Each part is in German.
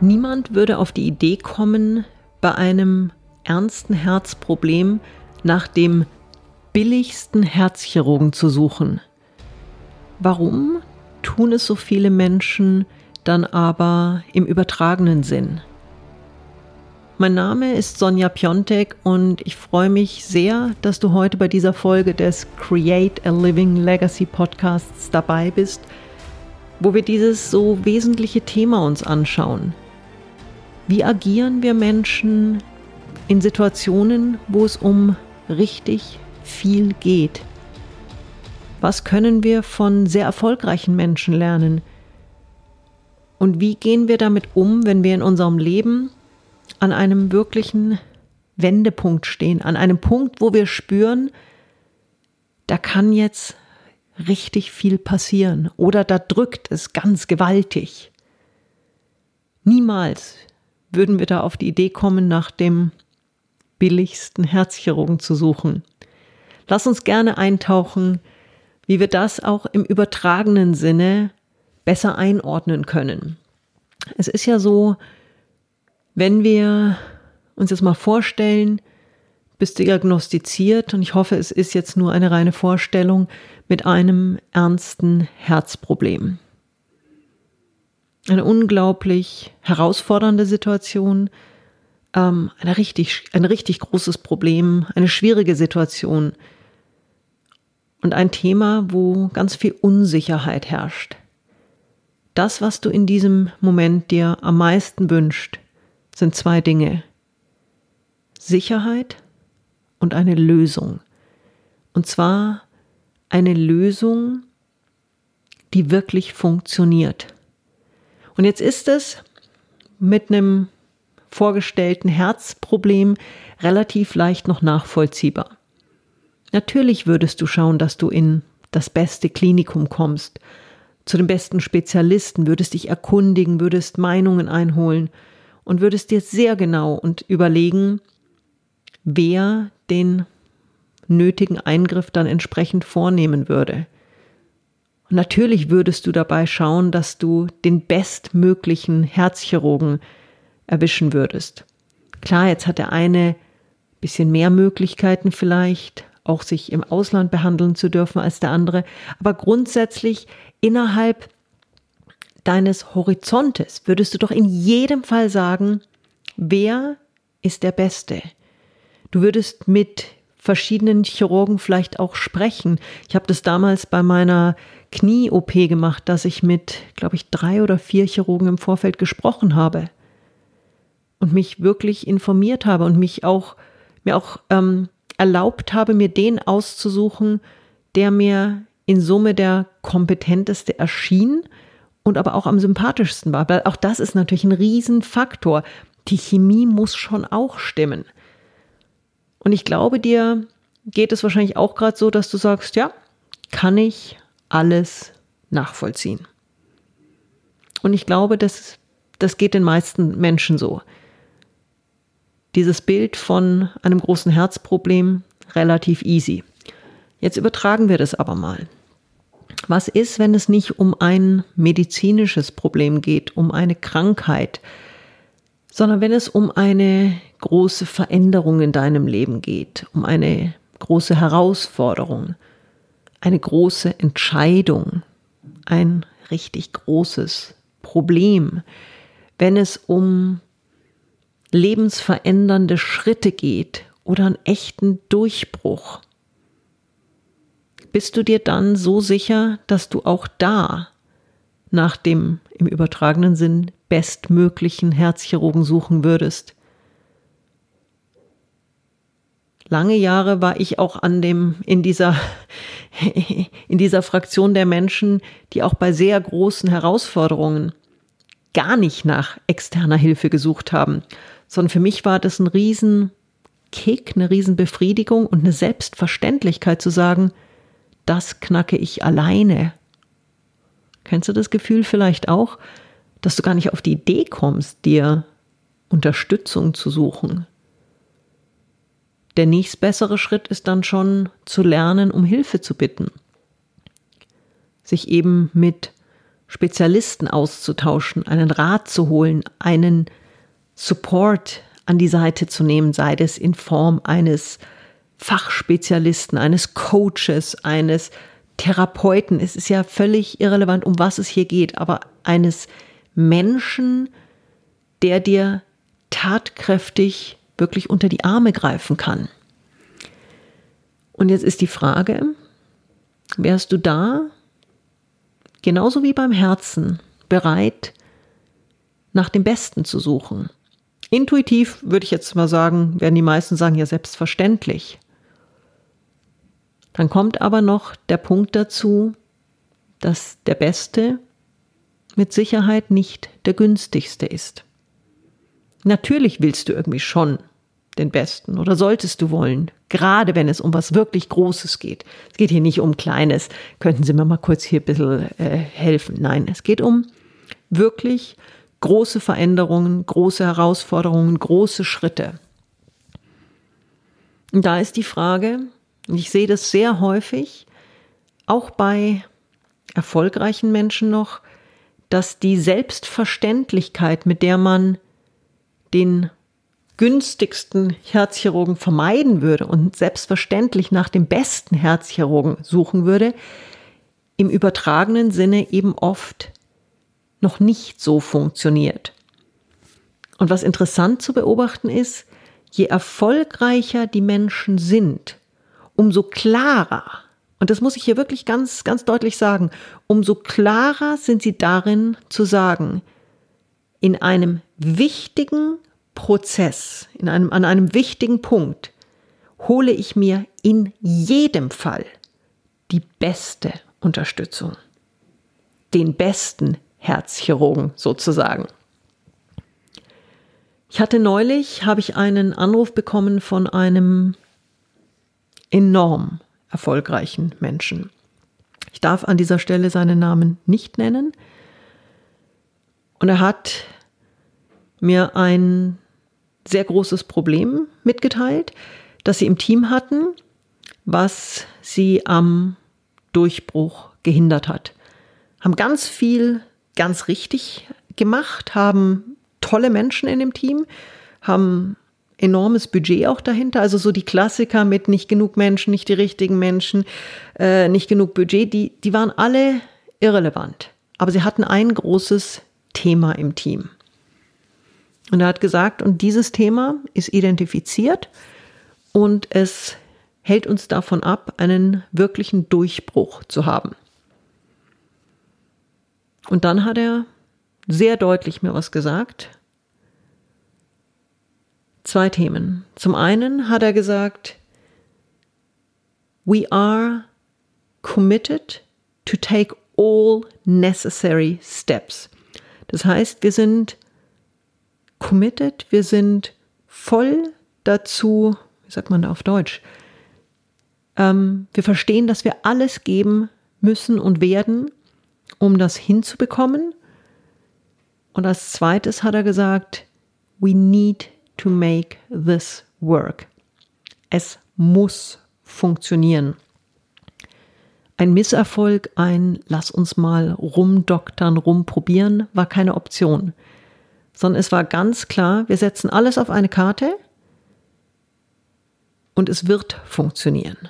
Niemand würde auf die Idee kommen, bei einem ernsten Herzproblem nach dem billigsten Herzchirurgen zu suchen. Warum tun es so viele Menschen dann aber im übertragenen Sinn? Mein Name ist Sonja Piontek und ich freue mich sehr, dass du heute bei dieser Folge des Create a Living Legacy Podcasts dabei bist, wo wir dieses so wesentliche Thema uns anschauen. Wie agieren wir Menschen in Situationen, wo es um richtig viel geht? Was können wir von sehr erfolgreichen Menschen lernen? Und wie gehen wir damit um, wenn wir in unserem Leben an einem wirklichen Wendepunkt stehen, an einem Punkt, wo wir spüren, da kann jetzt richtig viel passieren oder da drückt es ganz gewaltig. Niemals würden wir da auf die Idee kommen, nach dem billigsten Herzchirurgen zu suchen. Lass uns gerne eintauchen, wie wir das auch im übertragenen Sinne besser einordnen können. Es ist ja so, wenn wir uns jetzt mal vorstellen, bist diagnostiziert, und ich hoffe, es ist jetzt nur eine reine Vorstellung, mit einem ernsten Herzproblem. Eine unglaublich herausfordernde Situation, ähm, ein, richtig, ein richtig großes Problem, eine schwierige Situation und ein Thema, wo ganz viel Unsicherheit herrscht. Das, was du in diesem Moment dir am meisten wünscht, sind zwei Dinge. Sicherheit und eine Lösung. Und zwar eine Lösung, die wirklich funktioniert. Und jetzt ist es mit einem vorgestellten Herzproblem relativ leicht noch nachvollziehbar. Natürlich würdest du schauen, dass du in das beste Klinikum kommst, zu den besten Spezialisten, würdest dich erkundigen, würdest Meinungen einholen und würdest dir sehr genau und überlegen, wer den nötigen Eingriff dann entsprechend vornehmen würde. Und natürlich würdest du dabei schauen, dass du den bestmöglichen Herzchirurgen erwischen würdest. Klar, jetzt hat der eine bisschen mehr Möglichkeiten vielleicht, auch sich im Ausland behandeln zu dürfen als der andere, aber grundsätzlich innerhalb deines Horizontes würdest du doch in jedem Fall sagen, wer ist der Beste? Du würdest mit verschiedenen Chirurgen vielleicht auch sprechen. Ich habe das damals bei meiner Knie-OP gemacht, dass ich mit, glaube ich, drei oder vier Chirurgen im Vorfeld gesprochen habe und mich wirklich informiert habe und mich auch mir auch ähm, erlaubt habe, mir den auszusuchen, der mir in Summe der kompetenteste erschien und aber auch am sympathischsten war. Weil auch das ist natürlich ein Riesenfaktor. Die Chemie muss schon auch stimmen. Und ich glaube, dir geht es wahrscheinlich auch gerade so, dass du sagst, ja, kann ich alles nachvollziehen. Und ich glaube, das, das geht den meisten Menschen so. Dieses Bild von einem großen Herzproblem relativ easy. Jetzt übertragen wir das aber mal. Was ist, wenn es nicht um ein medizinisches Problem geht, um eine Krankheit, sondern wenn es um eine große Veränderung in deinem Leben geht, um eine große Herausforderung, eine große Entscheidung, ein richtig großes Problem, wenn es um lebensverändernde Schritte geht oder einen echten Durchbruch, bist du dir dann so sicher, dass du auch da nach dem im übertragenen Sinn bestmöglichen Herzchirurgen suchen würdest. Lange Jahre war ich auch an dem, in dieser, in dieser Fraktion der Menschen, die auch bei sehr großen Herausforderungen gar nicht nach externer Hilfe gesucht haben, sondern für mich war das ein Riesenkick, eine Riesenbefriedigung und eine Selbstverständlichkeit zu sagen, das knacke ich alleine. Kennst du das Gefühl vielleicht auch, dass du gar nicht auf die Idee kommst, dir Unterstützung zu suchen? der nächstbessere Schritt ist dann schon zu lernen, um Hilfe zu bitten. Sich eben mit Spezialisten auszutauschen, einen Rat zu holen, einen Support an die Seite zu nehmen, sei es in Form eines Fachspezialisten, eines Coaches, eines Therapeuten. Es ist ja völlig irrelevant, um was es hier geht, aber eines Menschen, der dir tatkräftig wirklich unter die Arme greifen kann. Und jetzt ist die Frage, wärst du da, genauso wie beim Herzen, bereit, nach dem Besten zu suchen? Intuitiv würde ich jetzt mal sagen, werden die meisten sagen, ja selbstverständlich. Dann kommt aber noch der Punkt dazu, dass der Beste mit Sicherheit nicht der günstigste ist. Natürlich willst du irgendwie schon den Besten oder solltest du wollen, gerade wenn es um was wirklich Großes geht. Es geht hier nicht um Kleines. Könnten Sie mir mal kurz hier ein bisschen äh, helfen? Nein, es geht um wirklich große Veränderungen, große Herausforderungen, große Schritte. Und da ist die Frage, und ich sehe das sehr häufig, auch bei erfolgreichen Menschen noch, dass die Selbstverständlichkeit, mit der man den günstigsten Herzchirurgen vermeiden würde und selbstverständlich nach dem besten Herzchirurgen suchen würde, im übertragenen Sinne eben oft noch nicht so funktioniert. Und was interessant zu beobachten ist, je erfolgreicher die Menschen sind, umso klarer, und das muss ich hier wirklich ganz, ganz deutlich sagen, umso klarer sind sie darin zu sagen, in einem wichtigen Prozess, in einem, an einem wichtigen Punkt, hole ich mir in jedem Fall die beste Unterstützung, den besten Herzchirurgen sozusagen. Ich hatte neulich, habe ich einen Anruf bekommen von einem enorm erfolgreichen Menschen. Ich darf an dieser Stelle seinen Namen nicht nennen. Und er hat mir ein sehr großes Problem mitgeteilt, das sie im Team hatten, was sie am Durchbruch gehindert hat. Haben ganz viel ganz richtig gemacht, haben tolle Menschen in dem Team, haben enormes Budget auch dahinter. Also so die Klassiker mit nicht genug Menschen, nicht die richtigen Menschen, äh, nicht genug Budget, die, die waren alle irrelevant. Aber sie hatten ein großes Thema im Team. Und er hat gesagt, und dieses Thema ist identifiziert und es hält uns davon ab, einen wirklichen Durchbruch zu haben. Und dann hat er sehr deutlich mir was gesagt. Zwei Themen. Zum einen hat er gesagt, we are committed to take all necessary steps. Das heißt, wir sind committed, wir sind voll dazu, wie sagt man da auf Deutsch? Ähm, wir verstehen, dass wir alles geben müssen und werden, um das hinzubekommen. Und als zweites hat er gesagt, we need to make this work. Es muss funktionieren. Ein Misserfolg, ein Lass uns mal rumdoktern, rumprobieren, war keine Option. Sondern es war ganz klar, wir setzen alles auf eine Karte und es wird funktionieren.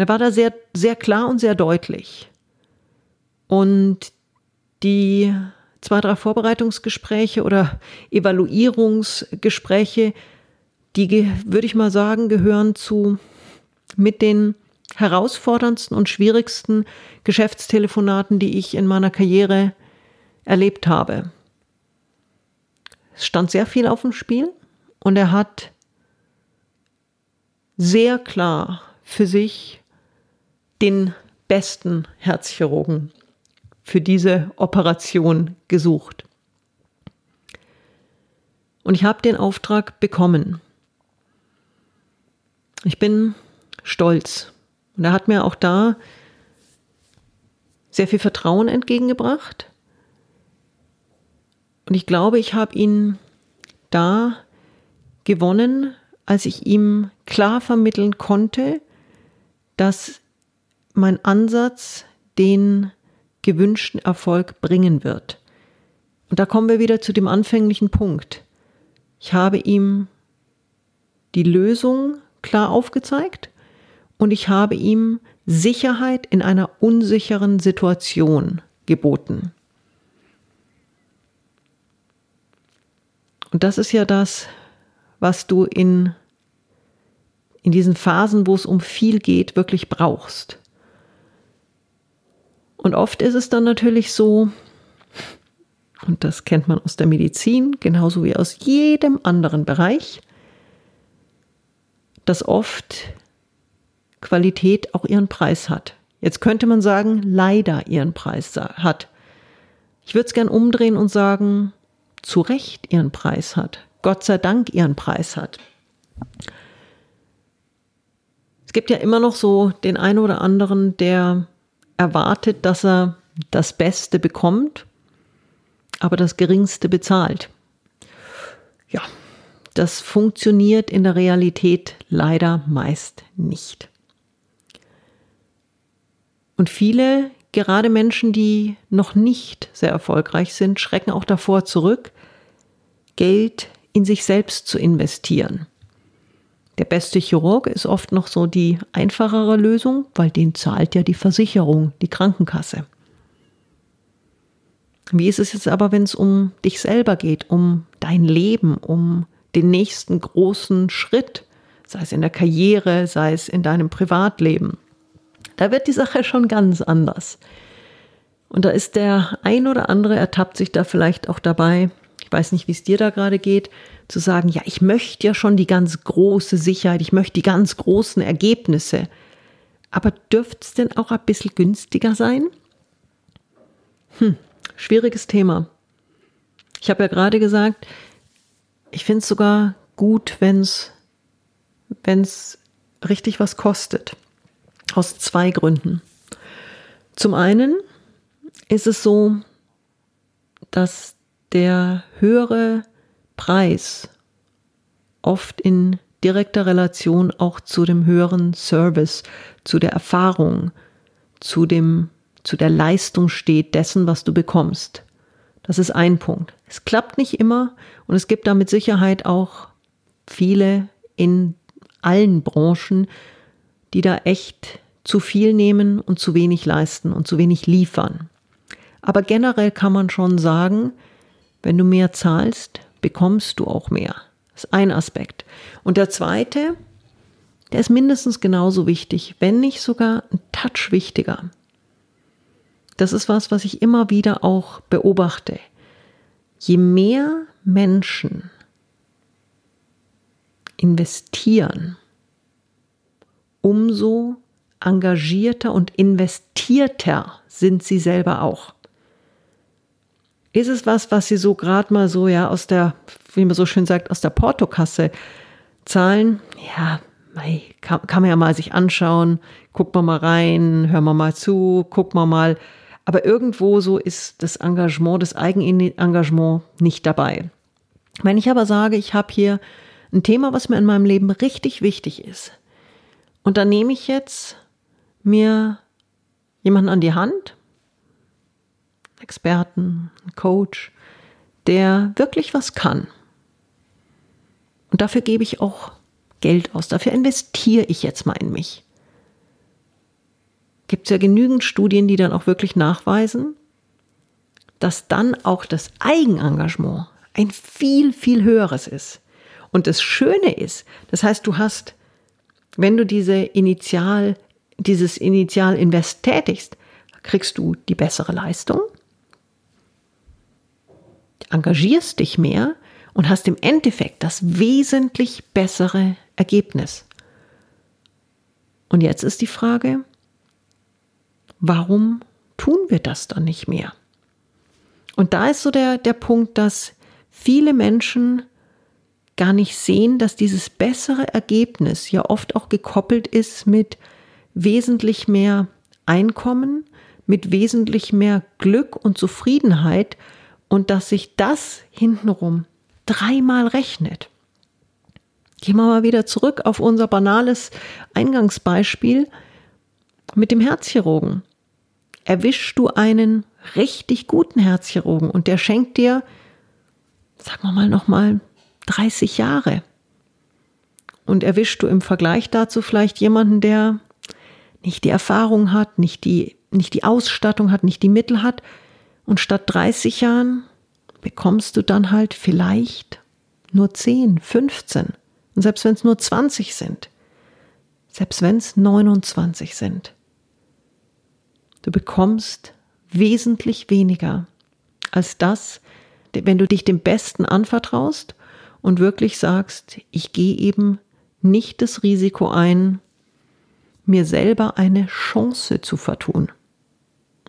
Er war da sehr, sehr klar und sehr deutlich. Und die zwei, drei Vorbereitungsgespräche oder Evaluierungsgespräche, die, würde ich mal sagen, gehören zu mit den herausforderndsten und schwierigsten Geschäftstelefonaten, die ich in meiner Karriere erlebt habe. Es stand sehr viel auf dem Spiel und er hat sehr klar für sich den besten Herzchirurgen für diese Operation gesucht. Und ich habe den Auftrag bekommen. Ich bin stolz. Und er hat mir auch da sehr viel Vertrauen entgegengebracht. Und ich glaube, ich habe ihn da gewonnen, als ich ihm klar vermitteln konnte, dass mein Ansatz den gewünschten Erfolg bringen wird. Und da kommen wir wieder zu dem anfänglichen Punkt. Ich habe ihm die Lösung klar aufgezeigt und ich habe ihm Sicherheit in einer unsicheren Situation geboten. Und das ist ja das, was du in, in diesen Phasen, wo es um viel geht, wirklich brauchst. Und oft ist es dann natürlich so, und das kennt man aus der Medizin genauso wie aus jedem anderen Bereich, dass oft Qualität auch ihren Preis hat. Jetzt könnte man sagen, leider ihren Preis hat. Ich würde es gern umdrehen und sagen, zu Recht ihren Preis hat. Gott sei Dank ihren Preis hat. Es gibt ja immer noch so den einen oder anderen, der erwartet, dass er das Beste bekommt, aber das Geringste bezahlt. Ja, das funktioniert in der Realität leider meist nicht. Und viele, gerade Menschen, die noch nicht sehr erfolgreich sind, schrecken auch davor zurück, Geld in sich selbst zu investieren. Der beste Chirurg ist oft noch so die einfachere Lösung, weil den zahlt ja die Versicherung, die Krankenkasse. Wie ist es jetzt aber, wenn es um dich selber geht, um dein Leben, um den nächsten großen Schritt, sei es in der Karriere, sei es in deinem Privatleben? Da wird die Sache schon ganz anders. Und da ist der ein oder andere ertappt sich da vielleicht auch dabei, ich weiß nicht, wie es dir da gerade geht, zu sagen, ja, ich möchte ja schon die ganz große Sicherheit, ich möchte die ganz großen Ergebnisse. Aber dürfte es denn auch ein bisschen günstiger sein? Hm, schwieriges Thema. Ich habe ja gerade gesagt, ich finde es sogar gut, wenn es richtig was kostet. Aus zwei Gründen. Zum einen ist es so, dass der höhere Preis oft in direkter Relation auch zu dem höheren Service, zu der Erfahrung, zu dem, zu der Leistung steht dessen, was du bekommst. Das ist ein Punkt. Es klappt nicht immer und es gibt da mit Sicherheit auch viele in allen Branchen, die da echt zu viel nehmen und zu wenig leisten und zu wenig liefern. Aber generell kann man schon sagen, wenn du mehr zahlst, bekommst du auch mehr. Das ist ein Aspekt. Und der zweite, der ist mindestens genauso wichtig, wenn nicht sogar ein Touch wichtiger. Das ist was, was ich immer wieder auch beobachte. Je mehr Menschen investieren, umso engagierter und investierter sind sie selber auch. Ist es was, was Sie so gerade mal so, ja, aus der, wie man so schön sagt, aus der Portokasse zahlen? Ja, kann, kann man ja mal sich anschauen, guckt man mal rein, hören wir mal zu, guckt man mal. Aber irgendwo so ist das Engagement, das Eigenengagement nicht dabei. Wenn ich aber sage, ich habe hier ein Thema, was mir in meinem Leben richtig wichtig ist, und dann nehme ich jetzt mir jemanden an die Hand, Experten, Coach, der wirklich was kann. Und dafür gebe ich auch Geld aus. Dafür investiere ich jetzt mal in mich. Gibt es ja genügend Studien, die dann auch wirklich nachweisen, dass dann auch das Eigenengagement ein viel, viel höheres ist. Und das Schöne ist, das heißt, du hast, wenn du diese Initial, dieses Initialinvest tätigst, kriegst du die bessere Leistung, engagierst dich mehr und hast im Endeffekt das wesentlich bessere Ergebnis. Und jetzt ist die Frage, warum tun wir das dann nicht mehr? Und da ist so der, der Punkt, dass viele Menschen gar nicht sehen, dass dieses bessere Ergebnis ja oft auch gekoppelt ist mit wesentlich mehr Einkommen, mit wesentlich mehr Glück und Zufriedenheit und dass sich das hintenrum dreimal rechnet. Gehen wir mal wieder zurück auf unser banales Eingangsbeispiel mit dem Herzchirurgen. Erwischst du einen richtig guten Herzchirurgen und der schenkt dir, sagen wir mal nochmal, 30 Jahre. Und erwischst du im Vergleich dazu vielleicht jemanden, der nicht die Erfahrung hat, nicht die, nicht die Ausstattung hat, nicht die Mittel hat. Und statt 30 Jahren bekommst du dann halt vielleicht nur 10, 15. Und selbst wenn es nur 20 sind, selbst wenn es 29 sind, du bekommst wesentlich weniger als das, wenn du dich dem Besten anvertraust und wirklich sagst, ich gehe eben nicht das Risiko ein, mir selber eine Chance zu vertun.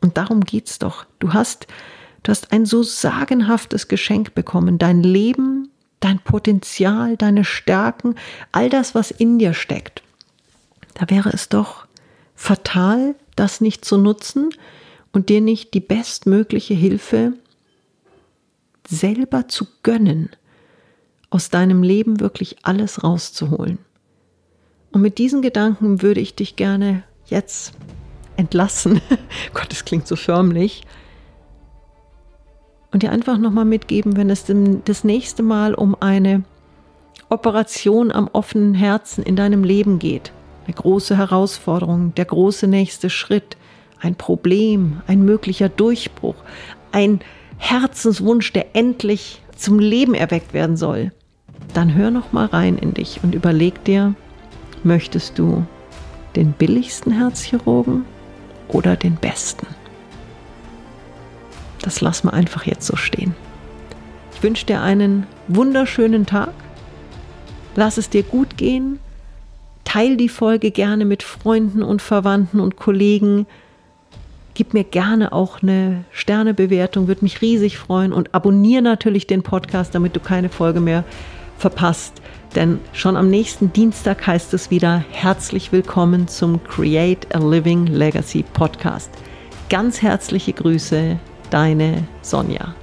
Und darum geht's doch. Du hast, du hast ein so sagenhaftes Geschenk bekommen. Dein Leben, dein Potenzial, deine Stärken, all das, was in dir steckt. Da wäre es doch fatal, das nicht zu nutzen und dir nicht die bestmögliche Hilfe selber zu gönnen, aus deinem Leben wirklich alles rauszuholen. Und mit diesen Gedanken würde ich dich gerne jetzt entlassen. Gott, das klingt so förmlich. Und dir einfach nochmal mitgeben, wenn es das nächste Mal um eine Operation am offenen Herzen in deinem Leben geht. Eine große Herausforderung, der große nächste Schritt, ein Problem, ein möglicher Durchbruch, ein Herzenswunsch, der endlich zum Leben erweckt werden soll. Dann hör noch mal rein in dich und überleg dir, Möchtest du den billigsten Herzchirurgen oder den besten? Das lass mal einfach jetzt so stehen. Ich wünsche dir einen wunderschönen Tag. Lass es dir gut gehen. Teil die Folge gerne mit Freunden und Verwandten und Kollegen. Gib mir gerne auch eine Sternebewertung, würde mich riesig freuen. Und abonniere natürlich den Podcast, damit du keine Folge mehr verpasst. Denn schon am nächsten Dienstag heißt es wieder herzlich willkommen zum Create a Living Legacy Podcast. Ganz herzliche Grüße, deine Sonja.